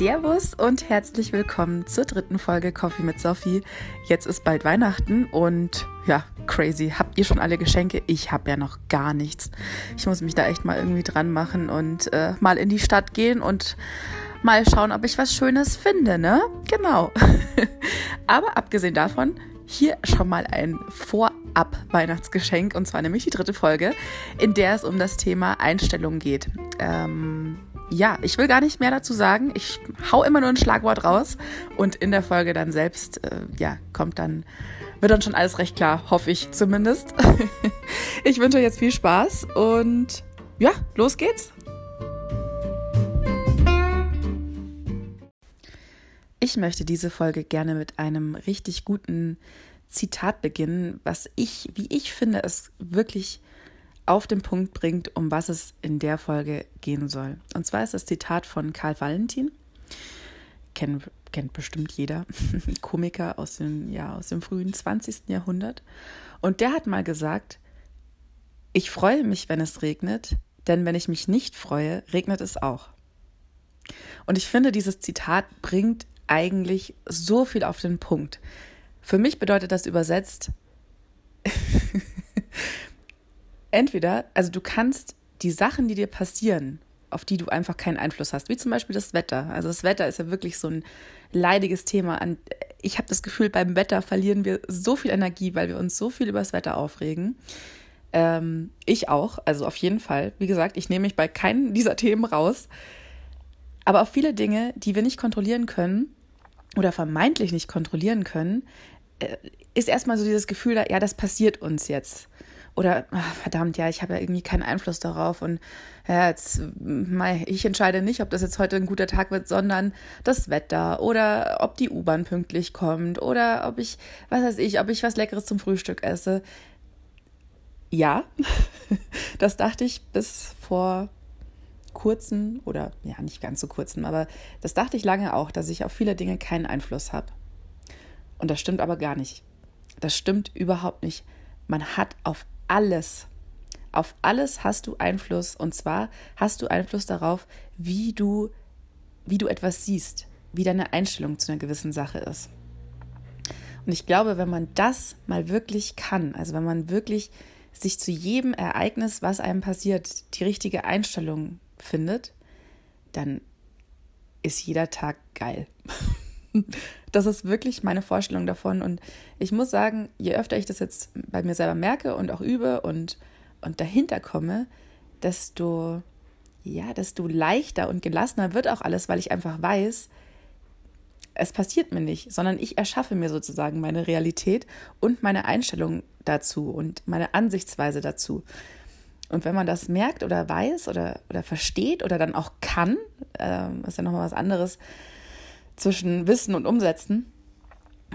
Servus und herzlich willkommen zur dritten Folge Coffee mit Sophie. Jetzt ist bald Weihnachten und ja, crazy. Habt ihr schon alle Geschenke? Ich habe ja noch gar nichts. Ich muss mich da echt mal irgendwie dran machen und äh, mal in die Stadt gehen und mal schauen, ob ich was Schönes finde, ne? Genau. Aber abgesehen davon, hier schon mal ein Vorab-Weihnachtsgeschenk und zwar nämlich die dritte Folge, in der es um das Thema Einstellung geht. Ähm, ja, ich will gar nicht mehr dazu sagen. Ich hau immer nur ein Schlagwort raus und in der Folge dann selbst, äh, ja, kommt dann, wird dann schon alles recht klar, hoffe ich zumindest. ich wünsche euch jetzt viel Spaß und ja, los geht's. Ich möchte diese Folge gerne mit einem richtig guten Zitat beginnen, was ich, wie ich finde, es wirklich auf den Punkt bringt, um was es in der Folge gehen soll. Und zwar ist das Zitat von Karl Valentin. Kennt, kennt bestimmt jeder. Komiker aus dem, ja, aus dem frühen 20. Jahrhundert. Und der hat mal gesagt, ich freue mich, wenn es regnet, denn wenn ich mich nicht freue, regnet es auch. Und ich finde, dieses Zitat bringt eigentlich so viel auf den Punkt. Für mich bedeutet das übersetzt, entweder, also du kannst die Sachen, die dir passieren, auf die du einfach keinen Einfluss hast, wie zum Beispiel das Wetter. Also das Wetter ist ja wirklich so ein leidiges Thema. Ich habe das Gefühl, beim Wetter verlieren wir so viel Energie, weil wir uns so viel über das Wetter aufregen. Ähm, ich auch, also auf jeden Fall. Wie gesagt, ich nehme mich bei keinem dieser Themen raus. Aber auf viele Dinge, die wir nicht kontrollieren können oder vermeintlich nicht kontrollieren können, äh, ist erstmal so dieses Gefühl da, ja, das passiert uns jetzt. Oder ach, verdammt, ja, ich habe ja irgendwie keinen Einfluss darauf und ja, jetzt, ich entscheide nicht, ob das jetzt heute ein guter Tag wird, sondern das Wetter oder ob die U-Bahn pünktlich kommt oder ob ich, was weiß ich, ob ich was Leckeres zum Frühstück esse. Ja, das dachte ich bis vor kurzen oder ja, nicht ganz so kurzen, aber das dachte ich lange auch, dass ich auf viele Dinge keinen Einfluss habe. Und das stimmt aber gar nicht. Das stimmt überhaupt nicht. Man hat auf alles, auf alles hast du Einfluss. Und zwar hast du Einfluss darauf, wie du, wie du etwas siehst, wie deine Einstellung zu einer gewissen Sache ist. Und ich glaube, wenn man das mal wirklich kann, also wenn man wirklich sich zu jedem Ereignis, was einem passiert, die richtige Einstellung findet, dann ist jeder Tag geil. Das ist wirklich meine Vorstellung davon. Und ich muss sagen, je öfter ich das jetzt bei mir selber merke und auch übe und, und dahinter komme, desto, ja, desto leichter und gelassener wird auch alles, weil ich einfach weiß, es passiert mir nicht, sondern ich erschaffe mir sozusagen meine Realität und meine Einstellung dazu und meine Ansichtsweise dazu. Und wenn man das merkt oder weiß oder, oder versteht oder dann auch kann, äh, ist ja nochmal was anderes, zwischen Wissen und Umsetzen.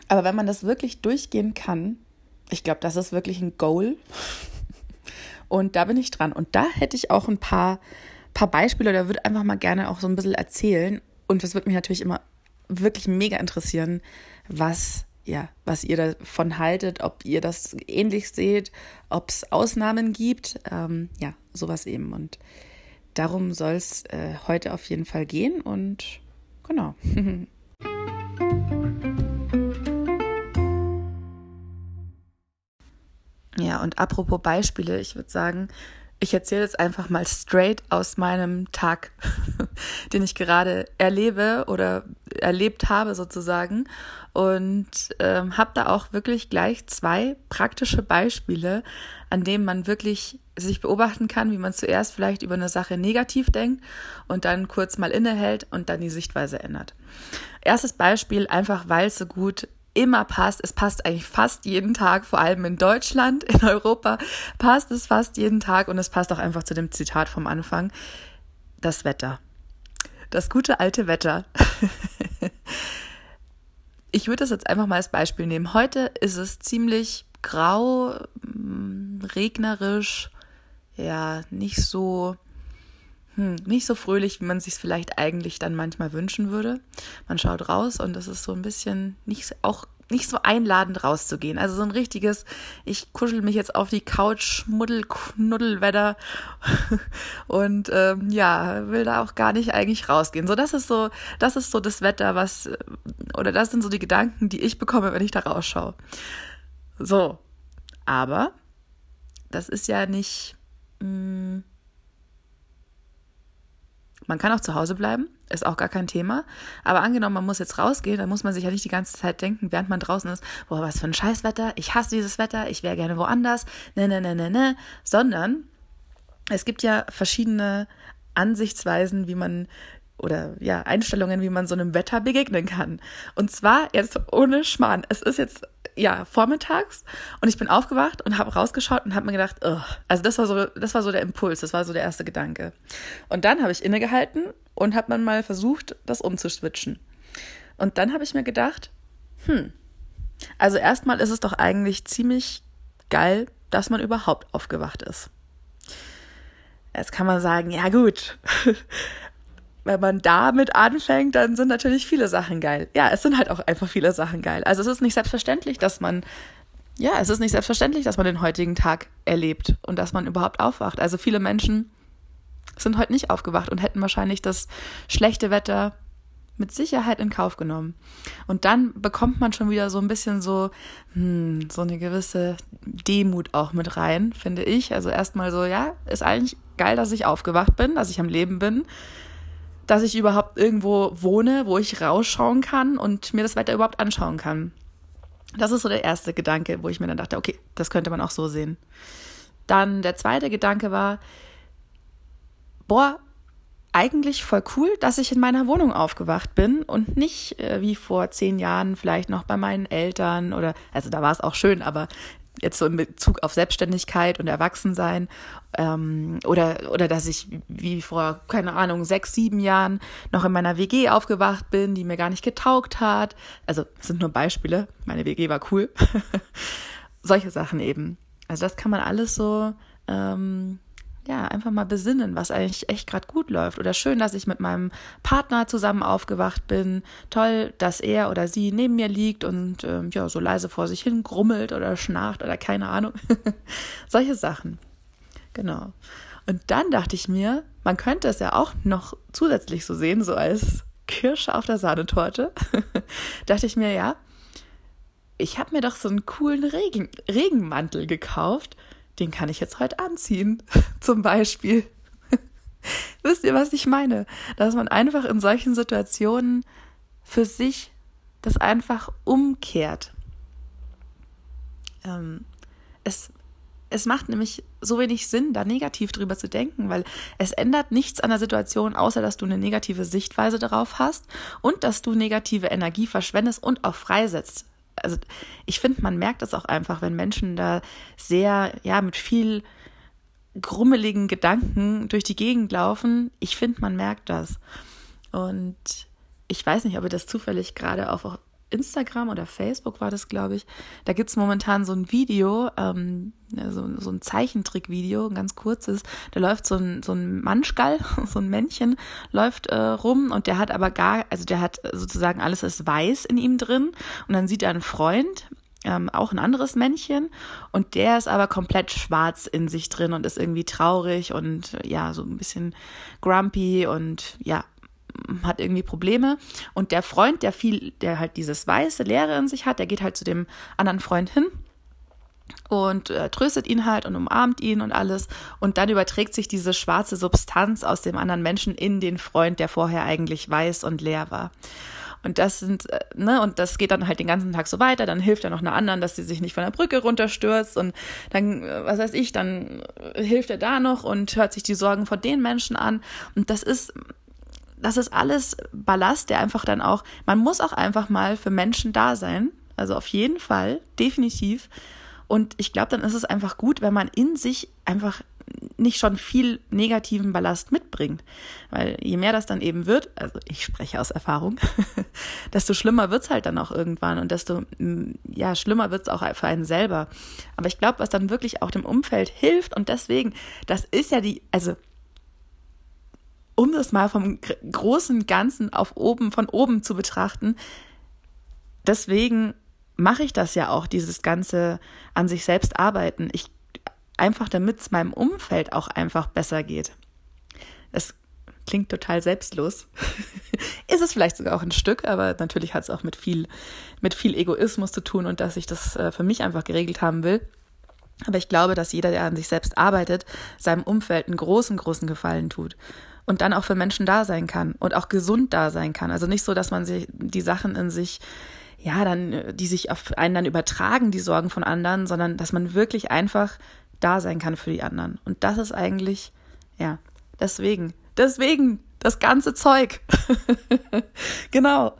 Aber wenn man das wirklich durchgehen kann, ich glaube, das ist wirklich ein Goal. Und da bin ich dran. Und da hätte ich auch ein paar, paar Beispiele oder würde einfach mal gerne auch so ein bisschen erzählen. Und das würde mich natürlich immer wirklich mega interessieren, was, ja, was ihr davon haltet, ob ihr das ähnlich seht, ob es Ausnahmen gibt. Ähm, ja, sowas eben. Und darum soll es äh, heute auf jeden Fall gehen. Und genau. Ja, und apropos Beispiele, ich würde sagen, ich erzähle jetzt einfach mal straight aus meinem Tag, den ich gerade erlebe oder erlebt habe sozusagen. Und ähm, habe da auch wirklich gleich zwei praktische Beispiele, an denen man wirklich sich beobachten kann, wie man zuerst vielleicht über eine Sache negativ denkt und dann kurz mal innehält und dann die Sichtweise ändert. Erstes Beispiel, einfach weil es so gut immer passt. Es passt eigentlich fast jeden Tag, vor allem in Deutschland, in Europa passt es fast jeden Tag und es passt auch einfach zu dem Zitat vom Anfang. Das Wetter. Das gute alte Wetter. ich würde das jetzt einfach mal als Beispiel nehmen. Heute ist es ziemlich grau, mm, regnerisch, ja, nicht so hm, nicht so fröhlich, wie man sich vielleicht eigentlich dann manchmal wünschen würde. Man schaut raus und es ist so ein bisschen nicht auch nicht so einladend rauszugehen. Also so ein richtiges, ich kuschel mich jetzt auf die Couch, schmuddel, knuddelwetter und ähm, ja, will da auch gar nicht eigentlich rausgehen. So, das ist so, das ist so das Wetter, was, oder das sind so die Gedanken, die ich bekomme, wenn ich da rausschaue. So, aber das ist ja nicht. Mh, mm, man kann auch zu Hause bleiben, ist auch gar kein Thema. Aber angenommen, man muss jetzt rausgehen, dann muss man sich ja nicht die ganze Zeit denken, während man draußen ist, boah, was für ein Scheißwetter, ich hasse dieses Wetter, ich wäre gerne woanders, ne, ne, ne, ne, ne. Sondern es gibt ja verschiedene Ansichtsweisen, wie man oder ja, Einstellungen, wie man so einem Wetter begegnen kann. Und zwar jetzt ohne Schmarrn. Es ist jetzt ja vormittags und ich bin aufgewacht und habe rausgeschaut und habe mir gedacht, oh. also das war so, das war so der Impuls, das war so der erste Gedanke. Und dann habe ich innegehalten und habe man mal versucht, das umzuswitchen. Und dann habe ich mir gedacht, hm, also erstmal ist es doch eigentlich ziemlich geil, dass man überhaupt aufgewacht ist. Jetzt kann man sagen, ja gut, wenn man damit anfängt, dann sind natürlich viele Sachen geil. Ja, es sind halt auch einfach viele Sachen geil. Also es ist nicht selbstverständlich, dass man, ja, es ist nicht selbstverständlich, dass man den heutigen Tag erlebt und dass man überhaupt aufwacht. Also viele Menschen sind heute nicht aufgewacht und hätten wahrscheinlich das schlechte Wetter mit Sicherheit in Kauf genommen. Und dann bekommt man schon wieder so ein bisschen so, hm, so eine gewisse Demut auch mit rein, finde ich. Also erstmal so, ja, ist eigentlich geil, dass ich aufgewacht bin, dass ich am Leben bin dass ich überhaupt irgendwo wohne, wo ich rausschauen kann und mir das Wetter überhaupt anschauen kann. Das ist so der erste Gedanke, wo ich mir dann dachte, okay, das könnte man auch so sehen. Dann der zweite Gedanke war, boah, eigentlich voll cool, dass ich in meiner Wohnung aufgewacht bin und nicht äh, wie vor zehn Jahren vielleicht noch bei meinen Eltern oder, also da war es auch schön, aber jetzt so in Bezug auf Selbstständigkeit und Erwachsensein ähm, oder, oder dass ich wie vor, keine Ahnung, sechs, sieben Jahren noch in meiner WG aufgewacht bin, die mir gar nicht getaugt hat. Also das sind nur Beispiele, meine WG war cool. Solche Sachen eben. Also das kann man alles so ähm, ja, einfach mal besinnen, was eigentlich echt gerade gut läuft. Oder schön, dass ich mit meinem Partner zusammen aufgewacht bin. Toll, dass er oder sie neben mir liegt und ähm, ja, so leise vor sich hin grummelt oder schnarcht oder keine Ahnung. Solche Sachen. Genau. Und dann dachte ich mir, man könnte es ja auch noch zusätzlich so sehen, so als Kirsche auf der Sahnetorte. dachte ich mir, ja, ich habe mir doch so einen coolen Regen Regenmantel gekauft den kann ich jetzt heute anziehen, zum Beispiel. Wisst ihr, was ich meine? Dass man einfach in solchen Situationen für sich das einfach umkehrt. Ähm, es, es macht nämlich so wenig Sinn, da negativ drüber zu denken, weil es ändert nichts an der Situation, außer dass du eine negative Sichtweise darauf hast und dass du negative Energie verschwendest und auch freisetzt also ich finde, man merkt das auch einfach, wenn Menschen da sehr, ja, mit viel grummeligen Gedanken durch die Gegend laufen. Ich finde, man merkt das. Und ich weiß nicht, ob ihr das zufällig gerade auf Instagram oder Facebook war das, glaube ich. Da gibt es momentan so ein Video, ähm, so, so ein Zeichentrickvideo, ein ganz kurzes. Da läuft so ein, so ein Manschgall, so ein Männchen, läuft äh, rum und der hat aber gar, also der hat sozusagen alles ist weiß in ihm drin. Und dann sieht er einen Freund, ähm, auch ein anderes Männchen und der ist aber komplett schwarz in sich drin und ist irgendwie traurig und ja, so ein bisschen grumpy und ja, hat irgendwie Probleme und der Freund, der viel, der halt dieses weiße Leere in sich hat, der geht halt zu dem anderen Freund hin und äh, tröstet ihn halt und umarmt ihn und alles und dann überträgt sich diese schwarze Substanz aus dem anderen Menschen in den Freund, der vorher eigentlich weiß und leer war. Und das sind, äh, ne, und das geht dann halt den ganzen Tag so weiter. Dann hilft er noch einer anderen, dass sie sich nicht von der Brücke runterstürzt. Und dann, äh, was weiß ich, dann äh, hilft er da noch und hört sich die Sorgen von den Menschen an. Und das ist, das ist alles Ballast, der einfach dann auch, man muss auch einfach mal für Menschen da sein. Also auf jeden Fall, definitiv. Und ich glaube, dann ist es einfach gut, wenn man in sich einfach nicht schon viel negativen Ballast mitbringt. Weil je mehr das dann eben wird, also ich spreche aus Erfahrung, desto schlimmer wird es halt dann auch irgendwann und desto mm, ja, schlimmer wird es auch für einen selber. Aber ich glaube, was dann wirklich auch dem Umfeld hilft und deswegen, das ist ja die, also um das mal vom großen Ganzen auf oben, von oben zu betrachten, deswegen mache ich das ja auch, dieses ganze an sich selbst arbeiten. Ich einfach damit es meinem Umfeld auch einfach besser geht. Es klingt total selbstlos. ist es vielleicht sogar auch ein Stück, aber natürlich hat es auch mit viel, mit viel Egoismus zu tun und dass ich das äh, für mich einfach geregelt haben will. Aber ich glaube, dass jeder, der an sich selbst arbeitet, seinem Umfeld einen großen, großen Gefallen tut. Und dann auch für Menschen da sein kann und auch gesund da sein kann. Also nicht so, dass man sich die Sachen in sich, ja, dann, die sich auf einen dann übertragen, die Sorgen von anderen, sondern dass man wirklich einfach da sein kann für die anderen. Und das ist eigentlich, ja, deswegen, deswegen das ganze Zeug. genau.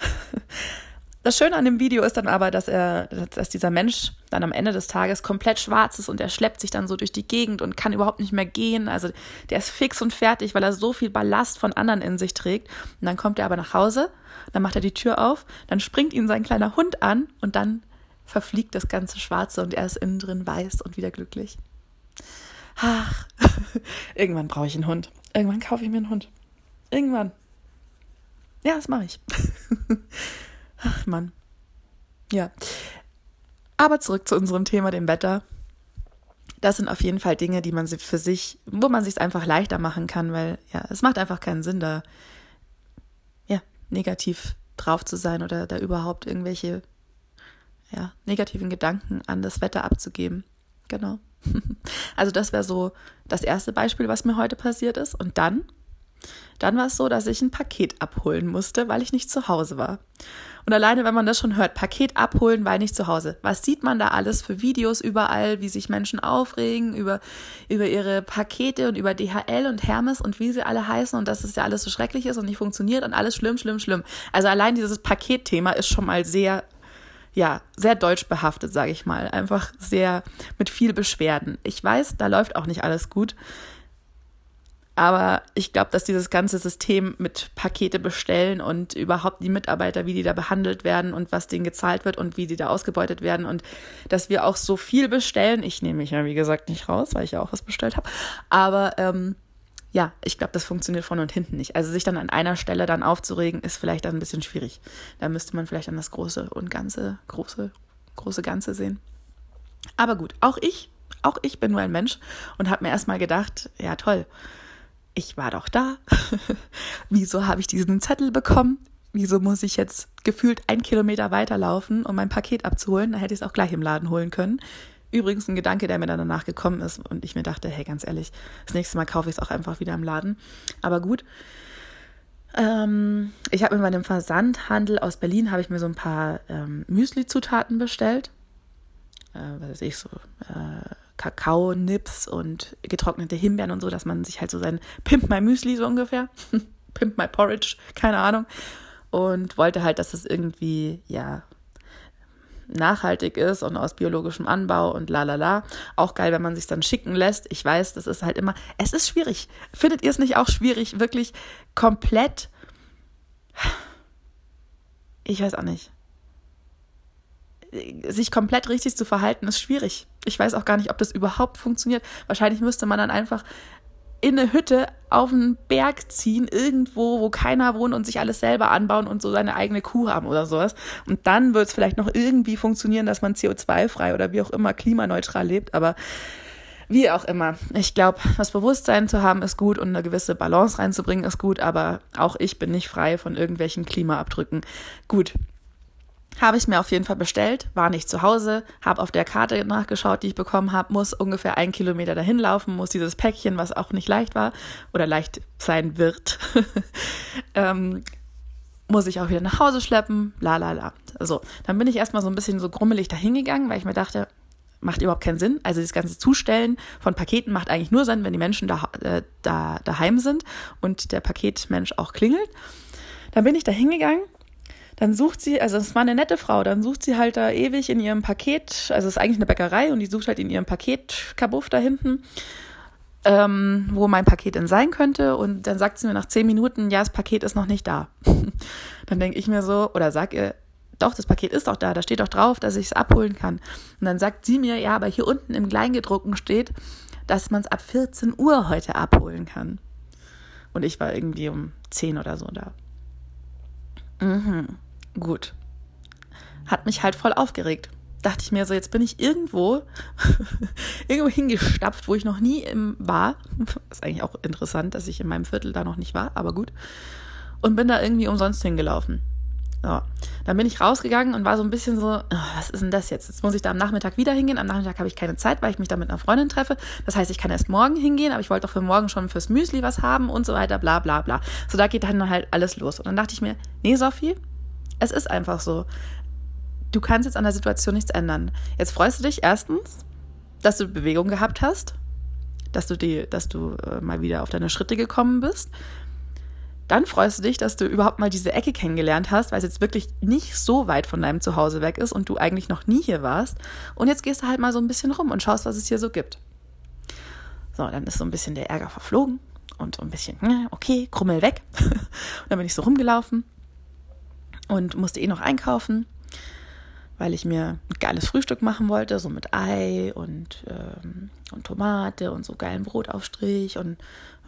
Das Schöne an dem Video ist dann aber, dass er, dass dieser Mensch dann am Ende des Tages komplett schwarz ist und er schleppt sich dann so durch die Gegend und kann überhaupt nicht mehr gehen. Also der ist fix und fertig, weil er so viel Ballast von anderen in sich trägt. Und dann kommt er aber nach Hause, dann macht er die Tür auf, dann springt ihn sein kleiner Hund an und dann verfliegt das ganze Schwarze und er ist innen drin weiß und wieder glücklich ach, irgendwann brauche ich einen Hund. Irgendwann kaufe ich mir einen Hund. Irgendwann. Ja, das mache ich. ach, Mann. Ja. Aber zurück zu unserem Thema, dem Wetter. Das sind auf jeden Fall Dinge, die man für sich, wo man sich einfach leichter machen kann, weil ja, es macht einfach keinen Sinn, da ja, negativ drauf zu sein oder da überhaupt irgendwelche ja, negativen Gedanken an das Wetter abzugeben. Genau. Also das wäre so das erste Beispiel, was mir heute passiert ist. Und dann, dann war es so, dass ich ein Paket abholen musste, weil ich nicht zu Hause war. Und alleine, wenn man das schon hört, Paket abholen, weil nicht zu Hause. Was sieht man da alles für Videos überall, wie sich Menschen aufregen über, über ihre Pakete und über DHL und Hermes und wie sie alle heißen und dass es ja alles so schrecklich ist und nicht funktioniert und alles schlimm, schlimm, schlimm. Also allein dieses Paketthema ist schon mal sehr ja, sehr deutsch behaftet, sage ich mal. Einfach sehr mit viel Beschwerden. Ich weiß, da läuft auch nicht alles gut. Aber ich glaube, dass dieses ganze System mit Pakete bestellen und überhaupt die Mitarbeiter, wie die da behandelt werden und was denen gezahlt wird und wie die da ausgebeutet werden und dass wir auch so viel bestellen. Ich nehme mich ja, wie gesagt, nicht raus, weil ich ja auch was bestellt habe. Aber ähm, ja, ich glaube, das funktioniert vorne und hinten nicht. Also sich dann an einer Stelle dann aufzuregen, ist vielleicht dann ein bisschen schwierig. Da müsste man vielleicht an das große und ganze, große, große Ganze sehen. Aber gut, auch ich, auch ich bin nur ein Mensch und habe mir erstmal gedacht, ja toll, ich war doch da. Wieso habe ich diesen Zettel bekommen? Wieso muss ich jetzt gefühlt ein Kilometer weiterlaufen, um mein Paket abzuholen? Da hätte ich es auch gleich im Laden holen können. Übrigens ein Gedanke, der mir dann danach gekommen ist und ich mir dachte, hey, ganz ehrlich, das nächste Mal kaufe ich es auch einfach wieder im Laden. Aber gut. Ähm, ich habe in meinem Versandhandel aus Berlin habe ich mir so ein paar ähm, Müsli-Zutaten bestellt. Äh, was weiß ich, so äh, Kakao-Nips und getrocknete Himbeeren und so, dass man sich halt so sein Pimp My Müsli so ungefähr, Pimp My Porridge, keine Ahnung. Und wollte halt, dass es irgendwie, ja, nachhaltig ist und aus biologischem Anbau und la la la. Auch geil, wenn man sich dann schicken lässt. Ich weiß, das ist halt immer, es ist schwierig. Findet ihr es nicht auch schwierig, wirklich komplett, ich weiß auch nicht, sich komplett richtig zu verhalten, ist schwierig. Ich weiß auch gar nicht, ob das überhaupt funktioniert. Wahrscheinlich müsste man dann einfach in eine Hütte auf einen Berg ziehen, irgendwo, wo keiner wohnt und sich alles selber anbauen und so seine eigene Kuh haben oder sowas. Und dann wird es vielleicht noch irgendwie funktionieren, dass man CO2-frei oder wie auch immer klimaneutral lebt, aber wie auch immer. Ich glaube, das Bewusstsein zu haben ist gut und eine gewisse Balance reinzubringen ist gut, aber auch ich bin nicht frei von irgendwelchen Klimaabdrücken. Gut, habe ich mir auf jeden Fall bestellt, war nicht zu Hause, habe auf der Karte nachgeschaut, die ich bekommen habe, muss ungefähr ein Kilometer dahin laufen, muss dieses Päckchen, was auch nicht leicht war oder leicht sein wird, ähm, muss ich auch wieder nach Hause schleppen, la la la. So, dann bin ich erstmal so ein bisschen so grummelig dahingegangen, weil ich mir dachte, macht überhaupt keinen Sinn. Also das ganze Zustellen von Paketen macht eigentlich nur Sinn, wenn die Menschen da, äh, da daheim sind und der Paketmensch auch klingelt. Dann bin ich da hingegangen dann sucht sie, also es war eine nette Frau, dann sucht sie halt da ewig in ihrem Paket, also es ist eigentlich eine Bäckerei und die sucht halt in ihrem Paket-Kabuff da hinten, ähm, wo mein Paket denn sein könnte und dann sagt sie mir nach zehn Minuten, ja, das Paket ist noch nicht da. dann denke ich mir so, oder sag ihr, doch, das Paket ist doch da, da steht doch drauf, dass ich es abholen kann. Und dann sagt sie mir, ja, aber hier unten im Kleingedruckten steht, dass man es ab 14 Uhr heute abholen kann. Und ich war irgendwie um 10 oder so da. Mhm. Gut. hat mich halt voll aufgeregt. Dachte ich mir so, jetzt bin ich irgendwo, irgendwo hingestapft, wo ich noch nie im war. Ist eigentlich auch interessant, dass ich in meinem Viertel da noch nicht war, aber gut. Und bin da irgendwie umsonst hingelaufen. So. Dann bin ich rausgegangen und war so ein bisschen so, oh, was ist denn das jetzt? Jetzt muss ich da am Nachmittag wieder hingehen. Am Nachmittag habe ich keine Zeit, weil ich mich da mit einer Freundin treffe. Das heißt, ich kann erst morgen hingehen, aber ich wollte doch für morgen schon fürs Müsli was haben und so weiter, bla bla bla. So, da geht dann halt alles los. Und dann dachte ich mir, nee, Sophie, es ist einfach so. Du kannst jetzt an der Situation nichts ändern. Jetzt freust du dich erstens, dass du Bewegung gehabt hast, dass du, die, dass du äh, mal wieder auf deine Schritte gekommen bist dann freust du dich, dass du überhaupt mal diese Ecke kennengelernt hast, weil es jetzt wirklich nicht so weit von deinem Zuhause weg ist und du eigentlich noch nie hier warst. Und jetzt gehst du halt mal so ein bisschen rum und schaust, was es hier so gibt. So, dann ist so ein bisschen der Ärger verflogen und so ein bisschen, hm, okay, Krummel weg. und dann bin ich so rumgelaufen und musste eh noch einkaufen, weil ich mir ein geiles Frühstück machen wollte, so mit Ei und, ähm, und Tomate und so geilen Brotaufstrich und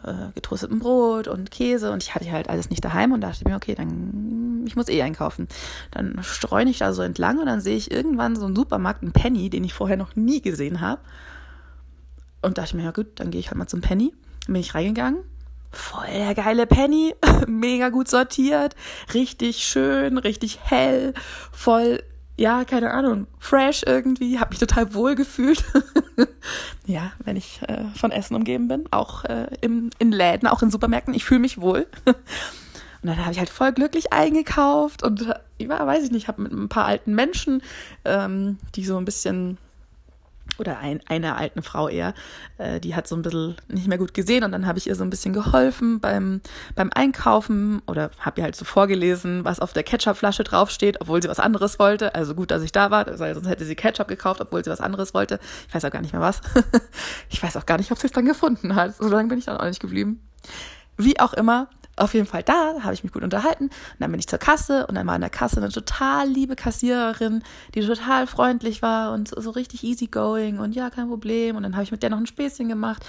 äh, getoastetem Brot und Käse und ich hatte halt alles nicht daheim und dachte mir, okay, dann ich muss eh einkaufen. Dann streune ich da so entlang und dann sehe ich irgendwann so einen Supermarkt, einen Penny, den ich vorher noch nie gesehen habe. Und dachte mir, ja gut, dann gehe ich halt mal zum Penny. Dann bin ich reingegangen. Voll der geile Penny, mega gut sortiert, richtig schön, richtig hell, voll ja, keine Ahnung, fresh irgendwie, habe mich total wohl gefühlt. ja, wenn ich äh, von Essen umgeben bin, auch äh, im, in Läden, auch in Supermärkten, ich fühle mich wohl. und dann habe ich halt voll glücklich eingekauft und ja, weiß ich nicht, habe mit ein paar alten Menschen, ähm, die so ein bisschen oder ein, einer alten Frau eher, äh, die hat so ein bisschen nicht mehr gut gesehen und dann habe ich ihr so ein bisschen geholfen beim, beim Einkaufen oder habe ihr halt so vorgelesen, was auf der Ketchupflasche draufsteht, obwohl sie was anderes wollte. Also gut, dass ich da war, also sonst hätte sie Ketchup gekauft, obwohl sie was anderes wollte. Ich weiß auch gar nicht mehr was. ich weiß auch gar nicht, ob sie es dann gefunden hat. So lange bin ich dann auch nicht geblieben. Wie auch immer, auf jeden Fall da, habe ich mich gut unterhalten. Und dann bin ich zur Kasse und dann war in der Kasse eine total liebe Kassiererin, die total freundlich war und so, so richtig easygoing und ja, kein Problem. Und dann habe ich mit der noch ein Späßchen gemacht.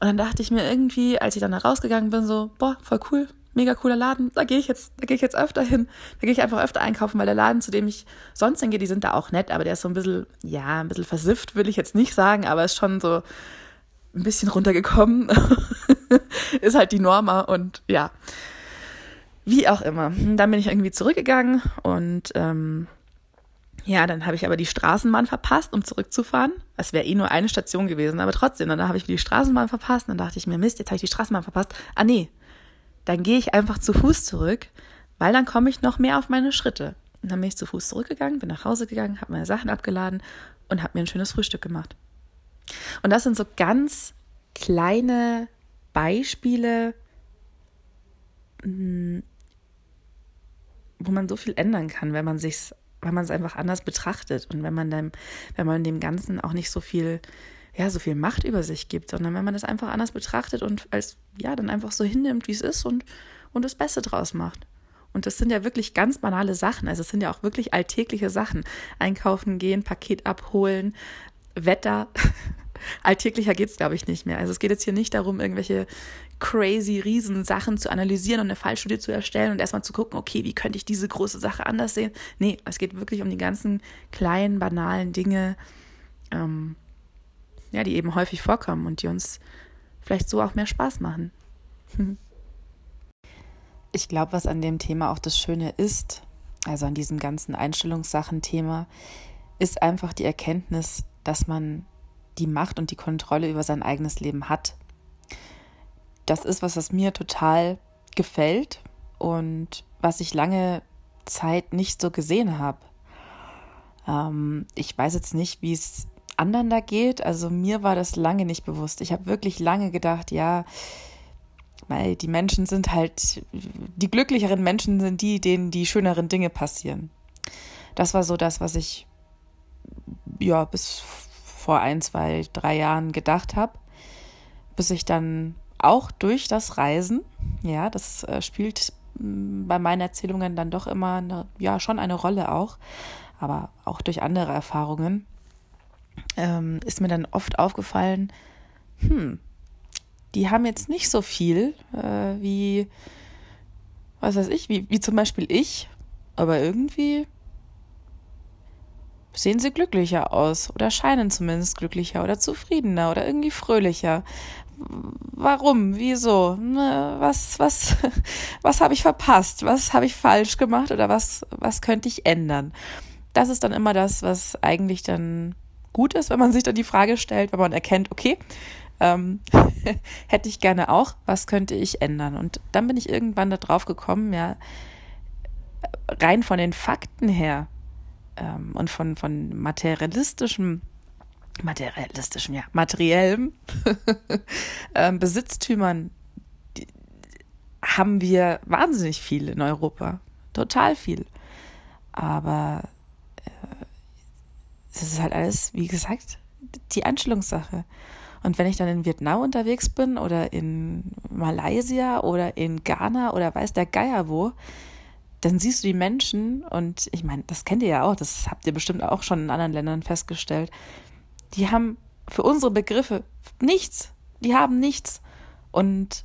Und dann dachte ich mir irgendwie, als ich dann da rausgegangen bin, so, boah, voll cool, mega cooler Laden, da gehe ich jetzt, da gehe ich jetzt öfter hin. Da gehe ich einfach öfter einkaufen, weil der Laden, zu dem ich sonst hingehe, die sind da auch nett, aber der ist so ein bisschen, ja, ein bisschen versifft, will ich jetzt nicht sagen, aber ist schon so ein bisschen runtergekommen. ist halt die Norma und ja. Wie auch immer. Dann bin ich irgendwie zurückgegangen und ähm, ja, dann habe ich aber die Straßenbahn verpasst, um zurückzufahren. Es wäre eh nur eine Station gewesen, aber trotzdem, dann habe ich die Straßenbahn verpasst. Und dann dachte ich mir, Mist, jetzt habe ich die Straßenbahn verpasst. Ah nee, dann gehe ich einfach zu Fuß zurück, weil dann komme ich noch mehr auf meine Schritte. Und dann bin ich zu Fuß zurückgegangen, bin nach Hause gegangen, habe meine Sachen abgeladen und habe mir ein schönes Frühstück gemacht. Und das sind so ganz kleine Beispiele, hm, wo man so viel ändern kann, wenn man sich, wenn man es einfach anders betrachtet und wenn man dem, wenn man dem Ganzen auch nicht so viel, ja, so viel Macht über sich gibt, sondern wenn man das einfach anders betrachtet und als, ja, dann einfach so hinnimmt, wie es ist und, und das Beste draus macht. Und das sind ja wirklich ganz banale Sachen. Also es sind ja auch wirklich alltägliche Sachen. Einkaufen gehen, Paket abholen, Wetter, alltäglicher geht es, glaube ich, nicht mehr. Also es geht jetzt hier nicht darum, irgendwelche crazy Riesensachen zu analysieren und eine Fallstudie zu erstellen und erstmal zu gucken, okay, wie könnte ich diese große Sache anders sehen? Nee, es geht wirklich um die ganzen kleinen, banalen Dinge, ähm, ja, die eben häufig vorkommen und die uns vielleicht so auch mehr Spaß machen. ich glaube, was an dem Thema auch das Schöne ist, also an diesem ganzen Einstellungssachen-Thema, ist einfach die Erkenntnis, dass man die Macht und die Kontrolle über sein eigenes Leben hat. Das ist was, was mir total gefällt und was ich lange Zeit nicht so gesehen habe. Ähm, ich weiß jetzt nicht, wie es anderen da geht. Also mir war das lange nicht bewusst. Ich habe wirklich lange gedacht, ja, weil die Menschen sind halt, die glücklicheren Menschen sind die, denen die schöneren Dinge passieren. Das war so das, was ich ja bis vor ein, zwei, drei Jahren gedacht habe, bis ich dann auch durch das Reisen, ja, das äh, spielt mm, bei meinen Erzählungen dann doch immer eine, ja schon eine Rolle auch, aber auch durch andere Erfahrungen ähm, ist mir dann oft aufgefallen, hm, die haben jetzt nicht so viel äh, wie, was weiß ich, wie, wie zum Beispiel ich, aber irgendwie sehen sie glücklicher aus oder scheinen zumindest glücklicher oder zufriedener oder irgendwie fröhlicher. Warum? Wieso? Ne, was, was, was habe ich verpasst? Was habe ich falsch gemacht oder was, was könnte ich ändern? Das ist dann immer das, was eigentlich dann gut ist, wenn man sich dann die Frage stellt, wenn man erkennt, okay, ähm, hätte ich gerne auch, was könnte ich ändern? Und dann bin ich irgendwann da drauf gekommen, ja, rein von den Fakten her ähm, und von, von materialistischem, materialistischem, ja, materiellem ähm, Besitztümern die, haben wir wahnsinnig viel in Europa. Total viel. Aber äh, es ist halt alles, wie gesagt, die Einstellungssache. Und wenn ich dann in Vietnam unterwegs bin oder in Malaysia oder in Ghana oder weiß der Geier wo, dann siehst du die Menschen und ich meine, das kennt ihr ja auch, das habt ihr bestimmt auch schon in anderen Ländern festgestellt. Die haben für unsere Begriffe nichts. Die haben nichts. Und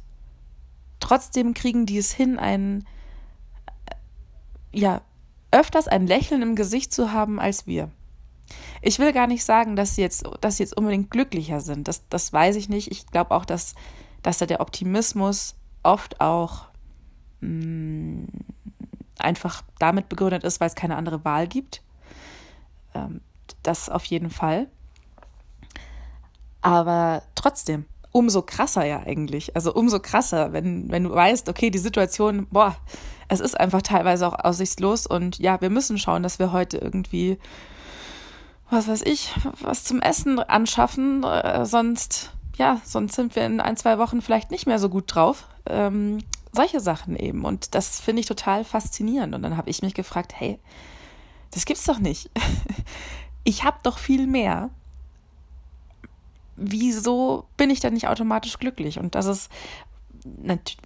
trotzdem kriegen die es hin, ein, ja, öfters ein Lächeln im Gesicht zu haben als wir. Ich will gar nicht sagen, dass sie jetzt, dass sie jetzt unbedingt glücklicher sind. Das, das weiß ich nicht. Ich glaube auch, dass, dass da der Optimismus oft auch mh, mm, einfach damit begründet ist, weil es keine andere Wahl gibt. Ähm, das auf jeden Fall. Aber trotzdem, umso krasser ja eigentlich. Also umso krasser, wenn, wenn du weißt, okay, die Situation, boah, es ist einfach teilweise auch aussichtslos und ja, wir müssen schauen, dass wir heute irgendwie was weiß ich, was zum Essen anschaffen, äh, sonst, ja, sonst sind wir in ein, zwei Wochen vielleicht nicht mehr so gut drauf. Ähm, solche Sachen eben. Und das finde ich total faszinierend. Und dann habe ich mich gefragt, hey, das gibt's doch nicht. ich habe doch viel mehr. Wieso bin ich dann nicht automatisch glücklich? Und das ist,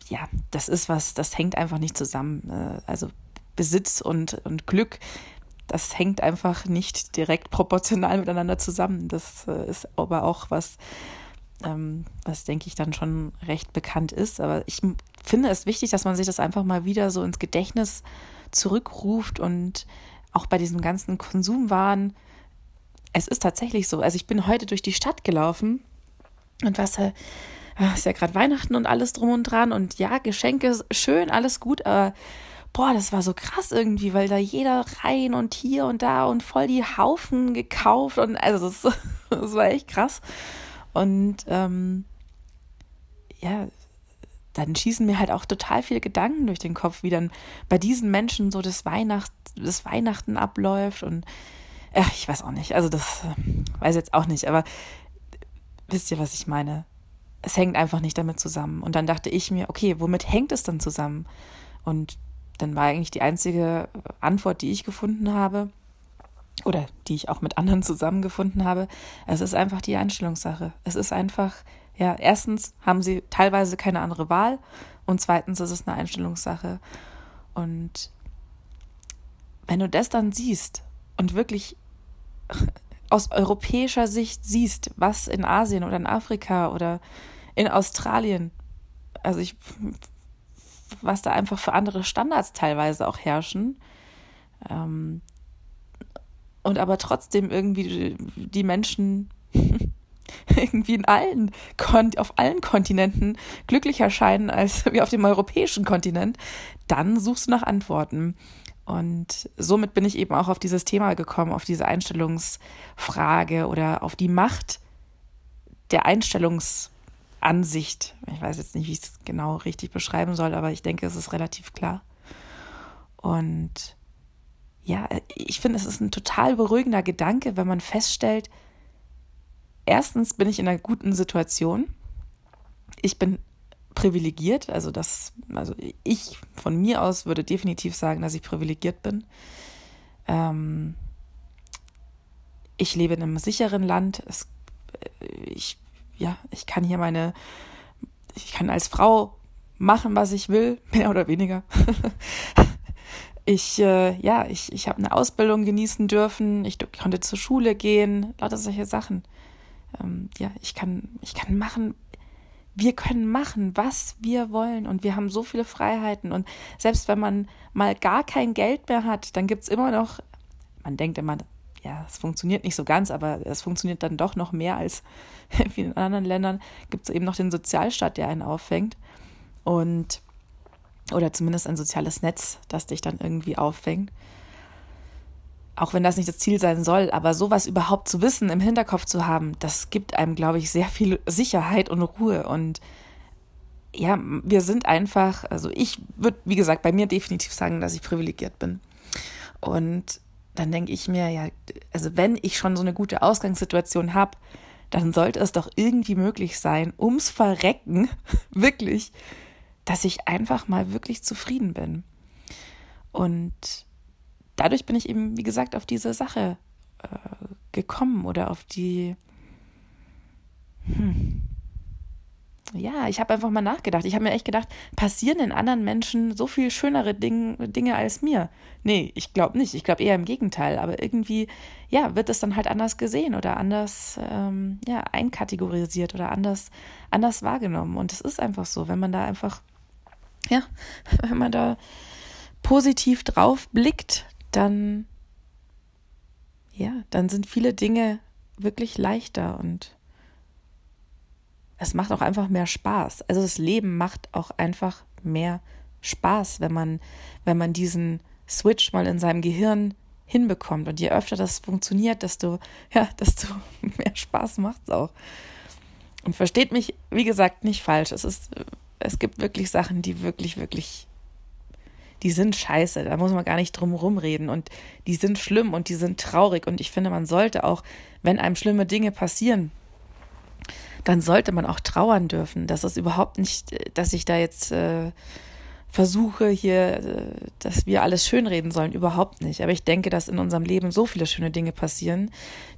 ja, das ist was, das hängt einfach nicht zusammen. Äh, also Besitz und, und Glück das hängt einfach nicht direkt proportional miteinander zusammen. Das äh, ist aber auch was, ähm, was denke ich dann schon recht bekannt ist. Aber ich finde es wichtig, dass man sich das einfach mal wieder so ins Gedächtnis zurückruft und auch bei diesem ganzen Konsumwahn. Es ist tatsächlich so. Also ich bin heute durch die Stadt gelaufen und was äh, ist ja gerade Weihnachten und alles drum und dran und ja, Geschenke schön, alles gut, aber boah, das war so krass irgendwie, weil da jeder rein und hier und da und voll die Haufen gekauft und also das, das war echt krass. Und ähm, ja, dann schießen mir halt auch total viele Gedanken durch den Kopf, wie dann bei diesen Menschen so das, Weihnacht, das Weihnachten abläuft und ja, ich weiß auch nicht. Also das äh, weiß jetzt auch nicht, aber wisst ihr, was ich meine? Es hängt einfach nicht damit zusammen. Und dann dachte ich mir, okay, womit hängt es dann zusammen? Und dann war eigentlich die einzige Antwort, die ich gefunden habe, oder die ich auch mit anderen zusammengefunden habe, es ist einfach die Einstellungssache. Es ist einfach, ja, erstens haben sie teilweise keine andere Wahl und zweitens ist es eine Einstellungssache. Und wenn du das dann siehst und wirklich aus europäischer Sicht siehst, was in Asien oder in Afrika oder in Australien, also ich was da einfach für andere Standards teilweise auch herrschen. Ähm, und aber trotzdem irgendwie die Menschen irgendwie in allen auf allen Kontinenten glücklicher scheinen als wie auf dem europäischen Kontinent, dann suchst du nach Antworten. Und somit bin ich eben auch auf dieses Thema gekommen, auf diese Einstellungsfrage oder auf die Macht der Einstellungs Ansicht. Ich weiß jetzt nicht, wie ich es genau richtig beschreiben soll, aber ich denke, es ist relativ klar. Und ja, ich finde, es ist ein total beruhigender Gedanke, wenn man feststellt, erstens bin ich in einer guten Situation. Ich bin privilegiert, also das, also ich von mir aus würde definitiv sagen, dass ich privilegiert bin. Ähm, ich lebe in einem sicheren Land. Es, ich ja, ich kann hier meine, ich kann als Frau machen, was ich will, mehr oder weniger. ich, äh, ja, ich, ich habe eine Ausbildung genießen dürfen, ich konnte zur Schule gehen, lauter solche Sachen. Ähm, ja, ich kann, ich kann machen, wir können machen, was wir wollen und wir haben so viele Freiheiten und selbst wenn man mal gar kein Geld mehr hat, dann gibt es immer noch, man denkt immer, ja, es funktioniert nicht so ganz, aber es funktioniert dann doch noch mehr als in vielen anderen Ländern, gibt es eben noch den Sozialstaat, der einen auffängt. Und, oder zumindest ein soziales Netz, das dich dann irgendwie auffängt. Auch wenn das nicht das Ziel sein soll, aber sowas überhaupt zu wissen, im Hinterkopf zu haben, das gibt einem, glaube ich, sehr viel Sicherheit und Ruhe. Und ja, wir sind einfach, also ich würde, wie gesagt, bei mir definitiv sagen, dass ich privilegiert bin. Und dann denke ich mir, ja, also wenn ich schon so eine gute Ausgangssituation habe, dann sollte es doch irgendwie möglich sein, ums Verrecken, wirklich, dass ich einfach mal wirklich zufrieden bin. Und dadurch bin ich eben, wie gesagt, auf diese Sache äh, gekommen oder auf die, hm, ja, ich habe einfach mal nachgedacht. Ich habe mir echt gedacht, passieren den anderen Menschen so viel schönere Ding, Dinge als mir? Nee, ich glaube nicht. Ich glaube eher im Gegenteil. Aber irgendwie, ja, wird es dann halt anders gesehen oder anders, ähm, ja, einkategorisiert oder anders, anders wahrgenommen. Und es ist einfach so, wenn man da einfach, ja, wenn man da positiv drauf blickt, dann, ja, dann sind viele Dinge wirklich leichter und es macht auch einfach mehr Spaß. Also das Leben macht auch einfach mehr Spaß, wenn man, wenn man diesen Switch mal in seinem Gehirn hinbekommt. Und je öfter das funktioniert, desto, ja, desto mehr Spaß macht es auch. Und versteht mich, wie gesagt, nicht falsch. Es ist, es gibt wirklich Sachen, die wirklich, wirklich, die sind scheiße. Da muss man gar nicht drum rumreden. Und die sind schlimm und die sind traurig. Und ich finde, man sollte auch, wenn einem schlimme Dinge passieren, dann sollte man auch trauern dürfen. Das ist überhaupt nicht, dass ich da jetzt äh, versuche hier, äh, dass wir alles schönreden sollen. Überhaupt nicht. Aber ich denke, dass in unserem Leben so viele schöne Dinge passieren,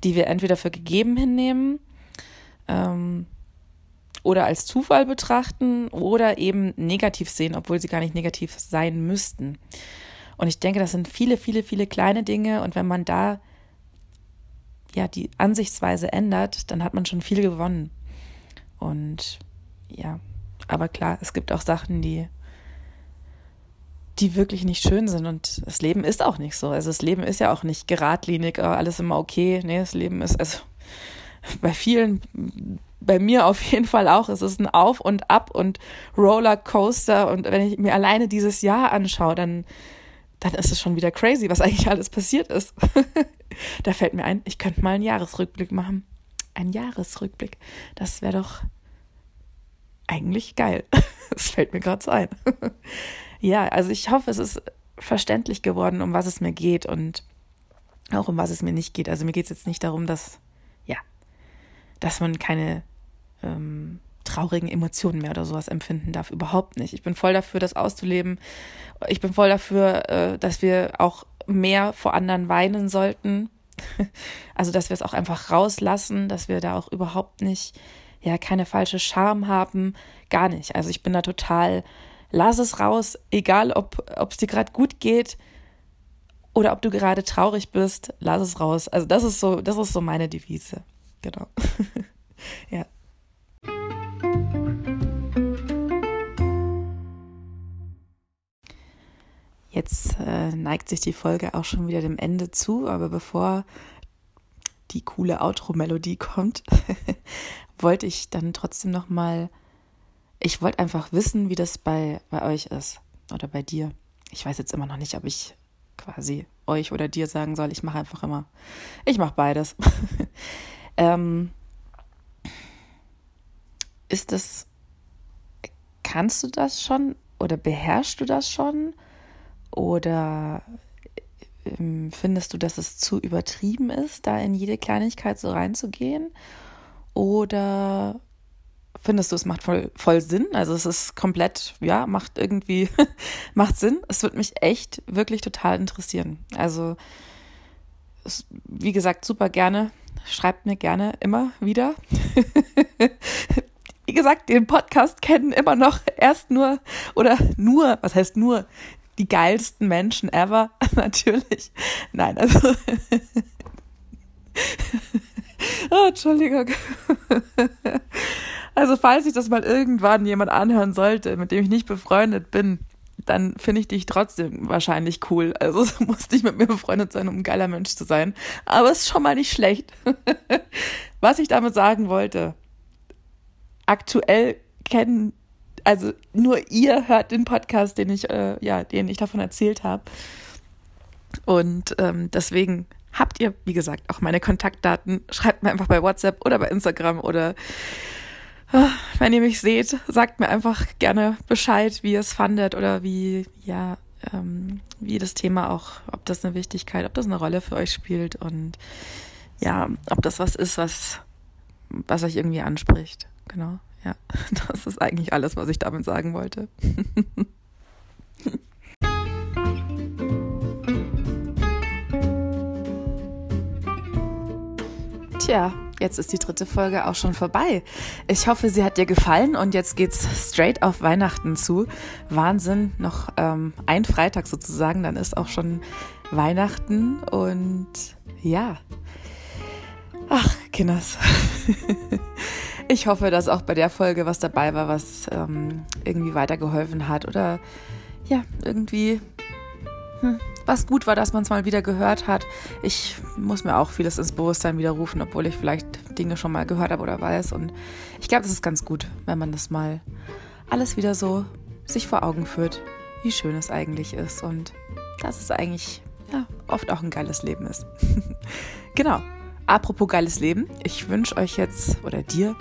die wir entweder für gegeben hinnehmen ähm, oder als Zufall betrachten oder eben negativ sehen, obwohl sie gar nicht negativ sein müssten. Und ich denke, das sind viele, viele, viele kleine Dinge. Und wenn man da ja die Ansichtsweise ändert, dann hat man schon viel gewonnen. Und ja, aber klar, es gibt auch Sachen, die, die wirklich nicht schön sind. Und das Leben ist auch nicht so. Also das Leben ist ja auch nicht geradlinig, alles immer okay. Nee, das Leben ist, also bei vielen, bei mir auf jeden Fall auch, es ist ein Auf und Ab und Rollercoaster. Und wenn ich mir alleine dieses Jahr anschaue, dann, dann ist es schon wieder crazy, was eigentlich alles passiert ist. da fällt mir ein, ich könnte mal einen Jahresrückblick machen ein Jahresrückblick. Das wäre doch eigentlich geil. Das fällt mir gerade so ein. ja, also ich hoffe, es ist verständlich geworden, um was es mir geht und auch um was es mir nicht geht. Also mir geht es jetzt nicht darum, dass, dass man keine ähm, traurigen Emotionen mehr oder sowas empfinden darf. Überhaupt nicht. Ich bin voll dafür, das auszuleben. Ich bin voll dafür, äh, dass wir auch mehr vor anderen weinen sollten. Also, dass wir es auch einfach rauslassen, dass wir da auch überhaupt nicht, ja, keine falsche Scham haben, gar nicht. Also, ich bin da total, lass es raus, egal ob es dir gerade gut geht oder ob du gerade traurig bist, lass es raus. Also, das ist so, das ist so meine Devise. Genau. ja. Jetzt äh, neigt sich die Folge auch schon wieder dem Ende zu, aber bevor die coole Outro-Melodie kommt, wollte ich dann trotzdem noch mal, ich wollte einfach wissen, wie das bei, bei euch ist oder bei dir. Ich weiß jetzt immer noch nicht, ob ich quasi euch oder dir sagen soll. Ich mache einfach immer, ich mache beides. ähm, ist das, kannst du das schon oder beherrschst du das schon? Oder ähm, findest du, dass es zu übertrieben ist, da in jede Kleinigkeit so reinzugehen? Oder findest du, es macht voll, voll Sinn? Also es ist komplett, ja, macht irgendwie, macht Sinn. Es würde mich echt wirklich total interessieren. Also, wie gesagt, super gerne. Schreibt mir gerne immer wieder. wie gesagt, den Podcast kennen immer noch erst nur oder nur, was heißt nur, die geilsten Menschen ever, natürlich. Nein, also. oh, Entschuldigung. also, falls ich das mal irgendwann jemand anhören sollte, mit dem ich nicht befreundet bin, dann finde ich dich trotzdem wahrscheinlich cool. Also du musst nicht mit mir befreundet sein, um ein geiler Mensch zu sein. Aber es ist schon mal nicht schlecht. Was ich damit sagen wollte, aktuell kennen, also nur ihr hört den Podcast, den ich, äh, ja, den ich davon erzählt habe. Und ähm, deswegen habt ihr, wie gesagt, auch meine Kontaktdaten. Schreibt mir einfach bei WhatsApp oder bei Instagram oder wenn ihr mich seht, sagt mir einfach gerne Bescheid, wie ihr es fandet oder wie, ja, ähm, wie das Thema auch, ob das eine Wichtigkeit, ob das eine Rolle für euch spielt und ja, ob das was ist, was, was euch irgendwie anspricht. Genau, ja. Das ist eigentlich alles, was ich damit sagen wollte. Tja, jetzt ist die dritte Folge auch schon vorbei. Ich hoffe, sie hat dir gefallen und jetzt geht's straight auf Weihnachten zu. Wahnsinn, noch ähm, ein Freitag sozusagen, dann ist auch schon Weihnachten und ja. Ach, Kinders. ich hoffe, dass auch bei der Folge was dabei war, was ähm, irgendwie weitergeholfen hat oder ja, irgendwie hm, was gut war, dass man es mal wieder gehört hat. Ich muss mir auch vieles ins Bewusstsein widerrufen, obwohl ich vielleicht Dinge schon mal gehört habe oder weiß. Und ich glaube, das ist ganz gut, wenn man das mal alles wieder so sich vor Augen führt, wie schön es eigentlich ist und dass es eigentlich ja, oft auch ein geiles Leben ist. genau. Apropos geiles Leben, ich wünsche euch jetzt oder dir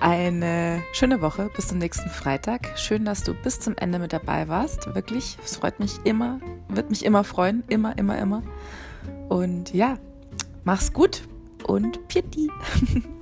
eine schöne Woche. Bis zum nächsten Freitag. Schön, dass du bis zum Ende mit dabei warst. Wirklich, es freut mich immer, wird mich immer freuen. Immer, immer, immer. Und ja, mach's gut und Pitti.